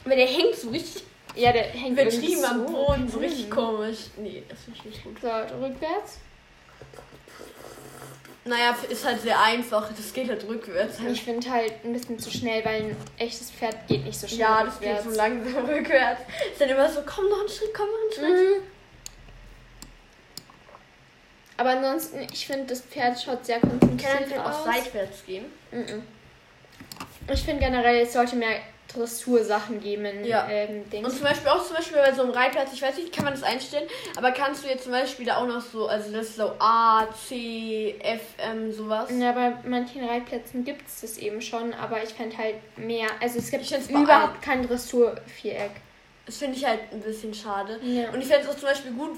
Weil der hängt so richtig Ja, der hängt übertrieben irgendwie am so. Boden, so richtig Mhm. komisch. Nee, das finde ich nicht gut. So, rückwärts. Naja, ist halt sehr einfach. Das geht halt rückwärts. Ich finde halt ein bisschen zu schnell, weil ein echtes Pferd geht nicht so schnell. Ja, das rückwärts. geht so langsam rückwärts. Ist dann immer so, komm noch einen Schritt, komm noch einen Schritt. Mhm. Aber ansonsten, ich finde, das Pferd schaut sehr konzentriert Kann aus. auch seitwärts gehen? Mhm. Ich finde generell, es sollte mehr Dressursachen geben in ja. ähm. Und zum Beispiel auch zum Beispiel bei so einem Reitplatz, ich weiß nicht, kann man das einstellen, aber kannst du jetzt zum Beispiel da auch noch so, also das ist so A, C, F, M, sowas. Ja, bei manchen Reitplätzen gibt es das eben schon, aber ich fände halt mehr, also es gibt überhaupt kein Dressurviereck. Das finde ich halt ein bisschen schade. Ja. Und ich fände es auch zum Beispiel gut,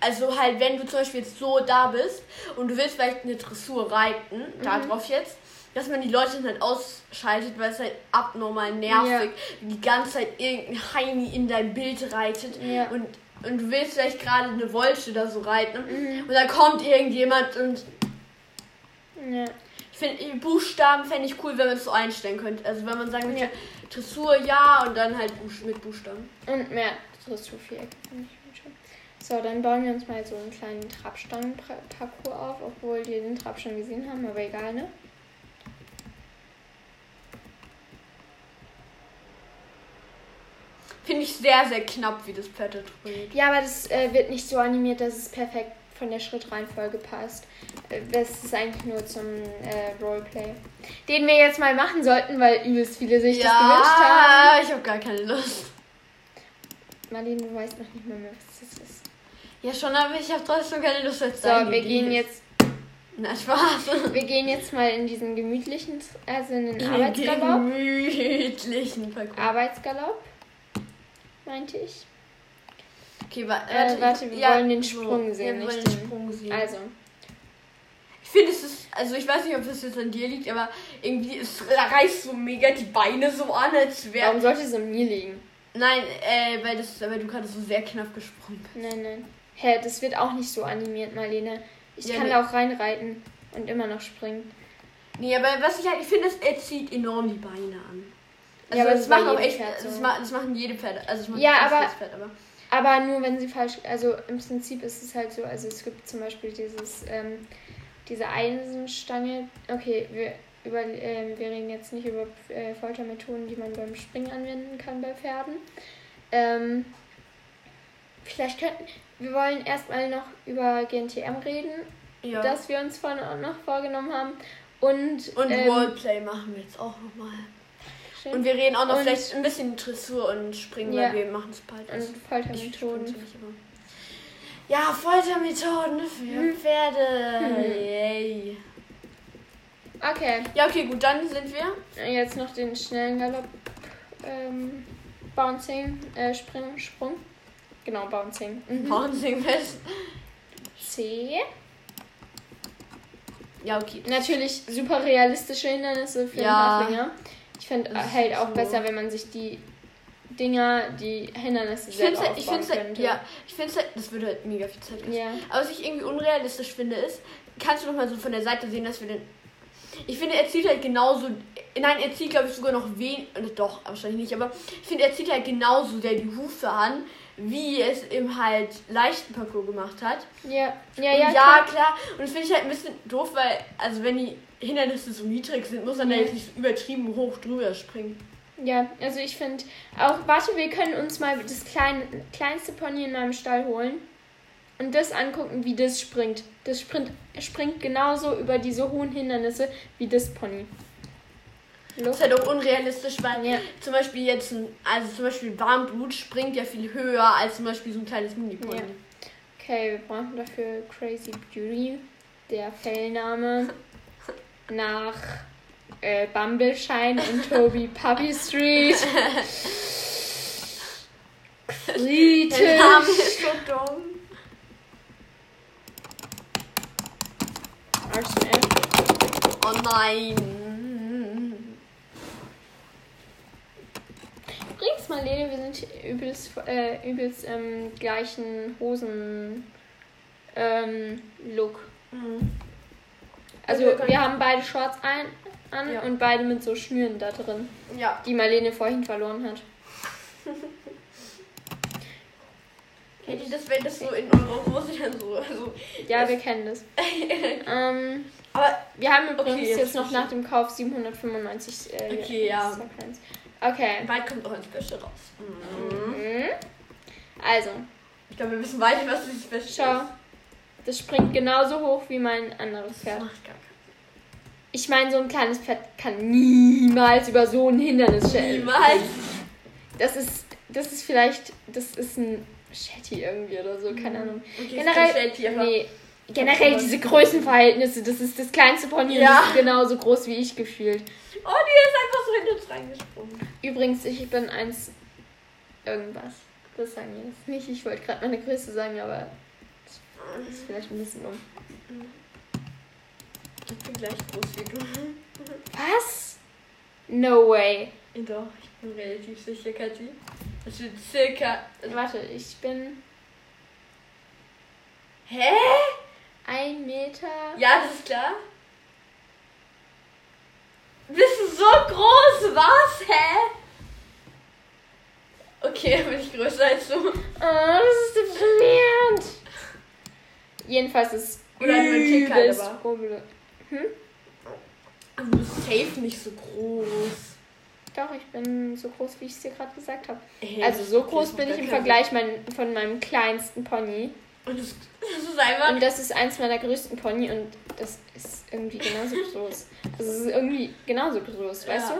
also halt, wenn du zum Beispiel jetzt so da bist und du willst vielleicht eine Dressur reiten, mhm. da drauf jetzt, dass man die Leute dann halt ausschaltet, weil es halt abnormal nervig, ja. die ganze Zeit irgendein Heini in dein Bild reitet ja. und, und du willst vielleicht gerade eine Wolsche da so reiten mhm. und dann kommt irgendjemand und ja. ich finde Buchstaben fände ich cool, wenn man es so einstellen könnte. Also wenn man sagen würde, ja. Dressur ja und dann halt mit Buchstaben. Und mehr Dressurviereck. So, dann bauen wir uns mal so einen kleinen Trabstangen-Parcours auf, obwohl wir den Trab schon gesehen haben, aber egal, ne? Finde ich sehr, sehr knapp, wie das Pferd dreht. Ja, aber das äh, wird nicht so animiert, dass es perfekt von der Schrittreihenfolge passt. Äh, das ist eigentlich nur zum äh, Roleplay. Den wir jetzt mal machen sollten, weil übelst viele sich ja, das gewünscht haben. Ja, ich habe gar keine Lust. Marlene, du weißt noch nicht mal mehr, was das ist. Ja, schon, aber ich habe trotzdem keine Lust jetzt So, wir gehen jetzt. Na, Spaß. Wir gehen jetzt mal in diesen gemütlichen, also in den Arbeitsgalopp. Gemütlichen Parcours. Arbeitsgalopp meinte ich. Okay, wa äh, warte, warte wir ja, wollen den Sprung sehen. Wir wollen den Sprung sehen. Also. Ich finde, es ist, also ich weiß nicht, ob es jetzt an dir liegt, aber irgendwie, es reißt so mega die Beine so an, als wäre. Warum sollte es an mir liegen? Nein, äh, weil, das, weil du gerade so sehr knapp gesprungen bist. Nein, nein. Hä, das wird auch nicht so animiert, Marlene. Ich ja, kann ne. da auch reinreiten und immer noch springen. Nee, aber was ich halt, ich finde, es zieht enorm die Beine an. Also ja, aber das, machen auch echt, so. das, machen, das machen jede Pferde. Also ja, aber, Pferd, aber, aber nur wenn sie falsch, also im Prinzip ist es halt so, also es gibt zum Beispiel dieses, ähm, diese Eisenstange, okay, wir, über, äh, wir reden jetzt nicht über äh, Foltermethoden, die man beim Springen anwenden kann bei Pferden. Ähm, vielleicht könnten, wir wollen erstmal noch über GNTM reden, ja. das wir uns vorhin noch vorgenommen haben. Und, und ähm, Roleplay machen wir jetzt auch nochmal. Schön. Und wir reden auch noch und vielleicht ein bisschen Dressur und Springen, ja. weil wir machen es bald. Und Foltermethoden. Ja, Foltermethoden für hm. Pferde. Hm. Yay. Okay. Ja, okay, gut, dann sind wir. Jetzt noch den schnellen Galopp. Ähm, Bouncing, äh, Spring, Sprung. Genau, Bouncing. Mhm. Bouncing fest. C. Ja, okay. Natürlich super realistische Hindernisse für ja. den Haflinger. Ich finde halt auch so. besser, wenn man sich die Dinger, die Hindernisse selber halt, ich halt, könnte. Ja, ich finde halt, das würde halt mega viel Zeit kosten. Ja. Aber was ich irgendwie unrealistisch finde, ist, kannst du noch mal so von der Seite sehen, dass wir den ich finde, er zieht halt genauso. Nein, er zieht, glaube ich, sogar noch wen. Doch, wahrscheinlich nicht. Aber ich finde, er zieht halt genauso der die Hufe an, wie es im halt leichten Parcours gemacht hat. Ja, ja, ja. Ja, klar. klar. Und das finde ich halt ein bisschen doof, weil, also wenn die Hindernisse so niedrig sind, muss man ja. da jetzt nicht so übertrieben hoch drüber springen. Ja, also ich finde auch, warte, wir können uns mal das klein, kleinste Pony in meinem Stall holen und das angucken, wie das springt. Das springt, springt genauso über diese hohen Hindernisse wie das Pony. Das ist halt auch unrealistisch, weil ja. zum Beispiel jetzt ein, also zum Beispiel Warmblut springt ja viel höher als zum Beispiel so ein kleines Mini-Pony. Ja. Okay, wir brauchen dafür Crazy Beauty, der Fellname nach äh, Bumbleshine und Toby Puppy Street. Kritisch. Der Name ist so dumm. Oh nein. Übrigens, Marlene, wir sind übelst, äh, übelst ähm, gleichen Hosen ähm. Mhm. Also wir, wir haben beide Shorts ein, an ja. und beide mit so Schnüren da drin. Ja. Die Marlene vorhin verloren hat. Kennt ihr das, wenn das so in eurer Hose dann so. Also ja, wir kennen das. ähm, Aber wir haben übrigens okay, jetzt, jetzt noch nach dem Kauf 795. Äh, okay, ja. Okay. Bald kommt auch ein Special raus. Mhm. Also. Ich glaube, wir wissen beide, was das Special Schau. Das springt genauso hoch wie mein anderes Pferd. Das macht gar ich meine, so ein kleines Pferd kann niemals über so ein Hindernis stellen. Niemals. Das ist, das ist vielleicht, das ist ein Shetty irgendwie oder so, keine mhm. Ahnung. Okay, generell, nee, generell diese Größenverhältnisse, das ist das kleinste Pony ja. ist genauso groß wie ich gefühlt. Oh, die ist einfach so hinter uns reingesprungen. Übrigens, ich bin eins irgendwas. Das sagen wir jetzt nicht. Ich wollte gerade meine Größe sagen, aber das ist vielleicht ein bisschen um. Ich bin gleich groß wie du. Was? No way. Doch, ich bin relativ sicher, Kathi. Das wird circa. Warte, ich bin. Hä? Ein Meter. Ja, das ist klar. Bist du so groß? Was? Hä? Okay, bin ich größer als du. Oh, das ist deprimierend. Jedenfalls ist Oder nur ein Tick halt, aber. Hm? Also du bist safe nicht so groß. Doch, ich bin so groß, wie ich es dir gerade gesagt habe. Hey, also so groß bin ich im Vergleich mein, von meinem kleinsten Pony. Und das, das, ist einfach. Und das ist eins meiner größten Pony und das ist irgendwie genauso groß. Also es ist irgendwie genauso groß, ja. weißt du?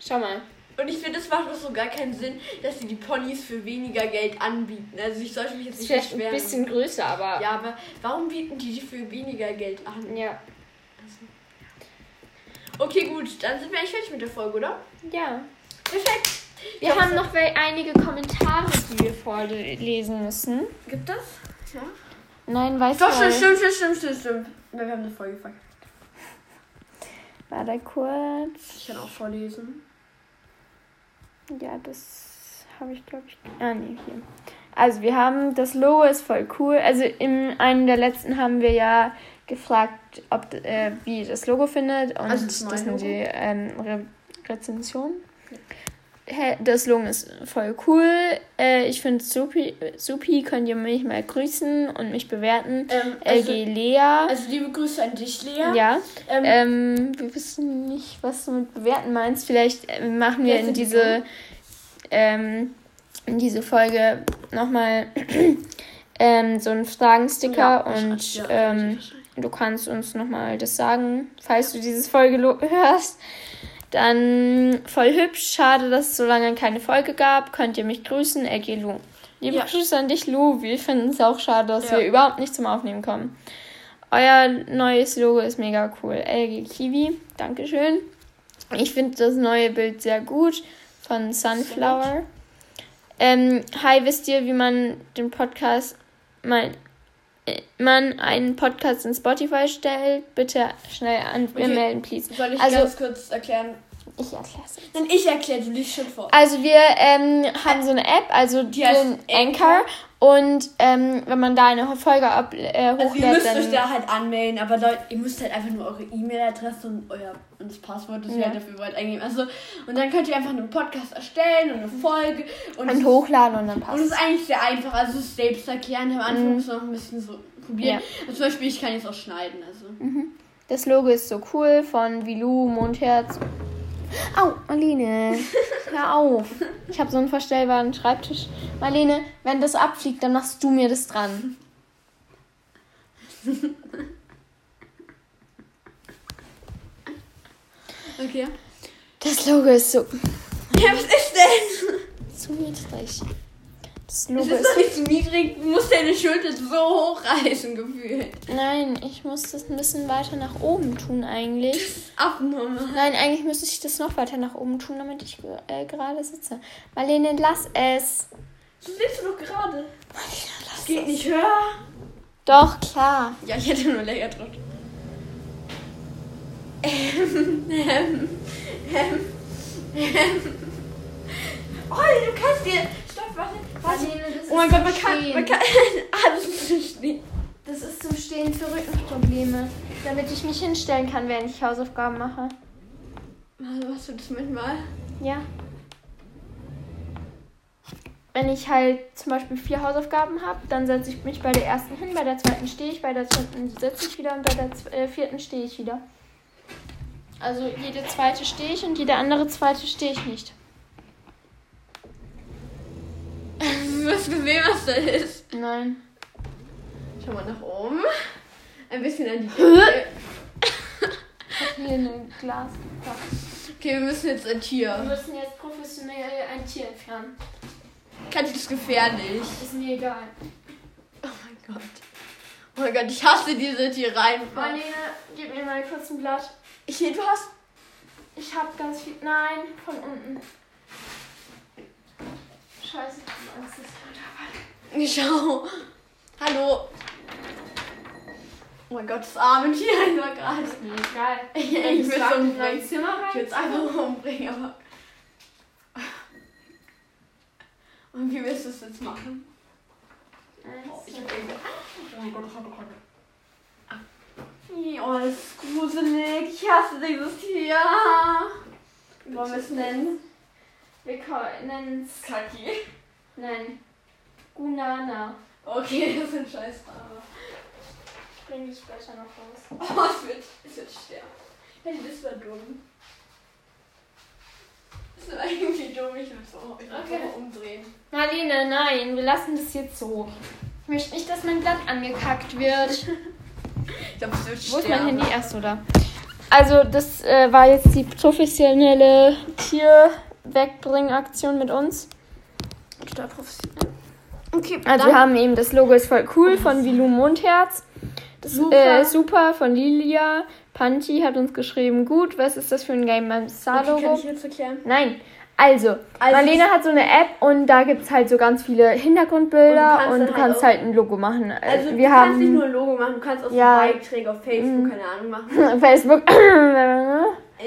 Schau mal. Und ich finde, das macht doch so gar keinen Sinn, dass sie die Ponys für weniger Geld anbieten. Also ich sollte mich jetzt nicht Vielleicht beschweren. ein bisschen größer, aber... Ja, aber warum bieten die die für weniger Geld an? Ja. Okay, gut, dann sind wir eigentlich fertig mit der Folge, oder? Ja. Perfekt. Wir haben noch einige Kommentare, die wir vorlesen müssen. Gibt Ja. Nein, weiß Doch, stimmt, stimmt, stimmt, stimmt, stimmt. Wir haben eine Folge verkackt. Warte kurz. Ich kann auch vorlesen. Ja, das habe ich, glaube ich. Ah, nee, hier. Also, wir haben das Logo ist voll cool. Also, in einem der letzten haben wir ja gefragt, ob, äh, wie ihr das Logo findet. Und also das, das sind die ähm, Re Rezensionen. Ja. Das Logo ist voll cool. Äh, ich finde es supi, supi. Könnt ihr mich mal grüßen und mich bewerten. Ähm, also, LG Lea. Also liebe Grüße an dich, Lea. Ja. Ähm, ähm, wir wissen nicht, was du mit bewerten meinst. Vielleicht äh, machen wir in diese, ähm, in diese Folge nochmal ähm, so einen Fragensticker ja, und ja, ähm, Du kannst uns nochmal das sagen, falls du dieses Folge hörst. Dann voll hübsch. Schade, dass es so lange keine Folge gab. Könnt ihr mich grüßen, LG Lu. Liebe ja. Grüße an dich, Lu. Wir finden es auch schade, dass ja. wir überhaupt nicht zum Aufnehmen kommen. Euer neues Logo ist mega cool. LG Kiwi. Dankeschön. Ich finde das neue Bild sehr gut von Sunflower. Ähm, hi, wisst ihr, wie man den Podcast mein man einen Podcast in Spotify stellt, bitte schnell an okay. melden, please. Soll ich also, ganz kurz erklären? Ich erkläre es. Nein, ich erkläre, du liest schon vor. Also wir ähm, haben so eine App, also die heißt Anchor. Und ähm, wenn man da eine Folge ab, äh, hochlädt, also ihr müsst euch da halt anmelden, aber Leute, ihr müsst halt einfach nur eure E-Mail-Adresse und euer und das Passwort, das ja. ihr halt dafür wollt, eingeben. Also, und dann könnt ihr einfach einen Podcast erstellen und eine Folge. Und, und hochladen und dann passt Und es ist eigentlich sehr einfach, also es selbst erklären. Am Anfang mhm. muss man noch ein bisschen so probieren. Ja. Also zum Beispiel, ich kann jetzt auch schneiden. Also. Mhm. Das Logo ist so cool von Vilou, Mondherz. Au, Marlene, hör auf. Ich habe so einen verstellbaren Schreibtisch. Marlene, wenn das abfliegt, dann machst du mir das dran. Okay. Das Logo ist so. Ja, was ist denn? Zu niedrig. Das Logo das ist, doch nicht zu niedrig. Du musst deine Schulter so hochreißen, gefühlt. Nein, ich muss das ein bisschen weiter nach oben tun, eigentlich. Abnormal. Nein, eigentlich müsste ich das noch weiter nach oben tun, damit ich äh, gerade sitze. Marlene, lass es. Du sitzt doch gerade. Marlene, lass Geht es. nicht höher. Doch, klar. Ja, ich hätte nur länger drückt. Ähm, ähm, ähm, ähm. Oh, du kannst dir. Stopp, warte. Warte. oh mein Gott, man kann, man kann alles zum Stehen. Das ist zum Stehen für Rückenprobleme. Damit ich mich hinstellen kann, während ich Hausaufgaben mache. Also, machst du das manchmal? Ja. wenn ich halt zum Beispiel vier Hausaufgaben habe, dann setze ich mich bei der ersten hin, bei der zweiten stehe ich, bei der dritten sitze ich wieder und bei der äh, vierten stehe ich wieder. Also jede zweite stehe ich und jede andere zweite stehe ich nicht. Du sehen, was da ist? Nein. Schau mal nach oben. Ein bisschen an die Decke. Hier ein Glas. Okay, wir müssen jetzt ein Wir Tier. müssen jetzt professionell ein Tier entfernen. Kann ich das gefährlich? Ist mir egal. Oh mein Gott. Oh mein Gott, ich hasse diese Tiereien. Marlene, gib mir mal kurz ein Blatt. Ich, du hast. Ich hab ganz viel. Nein, von unten. Scheiße, ich hab Angst, das ist Schau. Hallo. Oh mein Gott, das arme Tier einfach gerade. egal. Ich, ich Ich will es in umbringen. Zimmer rein. Ich will es einfach umbringen, aber. Und wie willst du es jetzt machen? Oh, ich hab irgendwie. Oh mein Gott, ich hab Oh, das ist gruselig. Ich hasse dieses Tier. Wie wollen wir es nennen? Wir nennen es. Kaki. Nein. Gunana. Okay, das sind scheiß Name. Bring ich später noch raus. Oh, es wird, es wird sterben. Hey, das war dumm. Das war irgendwie dumm. Ich will es auch Okay. umdrehen. Marlene, nein, wir lassen das jetzt so. Ich möchte nicht, dass mein Blatt angekackt wird. Ich glaube, es wird Wo ist mein sterben. Handy? Achso, da. Also, das äh, war jetzt die professionelle Tierwegbringaktion mit uns. Total professionell. Okay, Also, wir haben eben das Logo ist voll cool von Vilu Mondherz. Das Super. Äh, super von Lilia. Panti hat uns geschrieben, gut, was ist das für ein Game okay, kann ich jetzt erklären? Nein. Also, Also Marlene hat so eine App und da gibt es halt so ganz viele Hintergrundbilder Und und du du kannst kannst, dann halt halt ein Logo machen. Äh, Also, wir du haben kannst nicht nur ein Logo machen, du kannst auch Ja. so Beiträge auf Facebook, Mhm. keine Ahnung, machen. Facebook.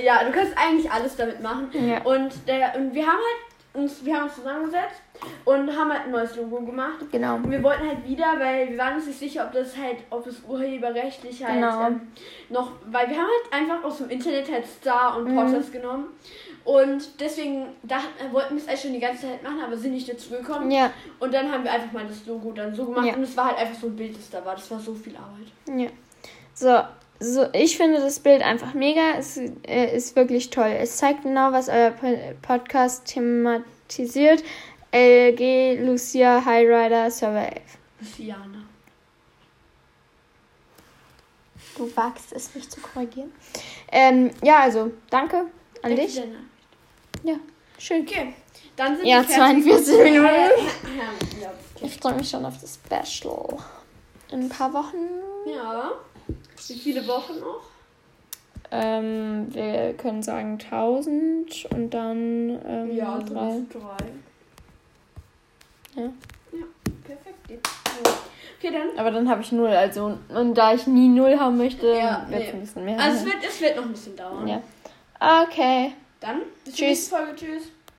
Ja, du kannst eigentlich alles damit machen. Ja. Und, der, und wir haben halt uns, wir haben uns zusammengesetzt und haben halt ein neues Logo gemacht. genau. Und wir wollten halt wieder, weil wir waren uns nicht sicher, ob das halt, ob das urheberrechtlich halt Genau. ähm, noch, weil wir haben halt einfach aus dem Internet halt Star und Mhm. Potters genommen. Und deswegen dachten, äh, wollten wir es eigentlich schon die ganze Zeit machen, aber sind nicht dazu gekommen. Ja, Und dann haben wir einfach mal das Logo dann so gemacht Ja. und es war halt einfach so ein Bild, das da war. Das war so viel Arbeit. ja. So, so, ich finde das Bild einfach mega. Es äh, ist wirklich toll. Es zeigt genau, was euer Po- Podcast thematisiert. LG, Lucia, High Rider, Survive. Luciana. Du wagst es, mich zu korrigieren. Ähm, ja, also, danke an Danke dich. Ja, schön. Okay, dann sind Ja, wir fertig. 42 Minuten. Ja, okay. Ich freue mich schon auf das Special. In ein paar Wochen. ja. Wie viele Wochen noch? Ähm, wir können sagen 1000 und dann ähm, Ja, so drei. drei. Ja. Ja, perfekt. Okay, dann. Aber dann habe ich null, also und da ich nie null haben möchte, Ja, wird es nee. ein bisschen mehr. Also es wird, es wird noch ein bisschen dauern. ja. Okay. Dann bis Tschüss. Folge. Tschüss.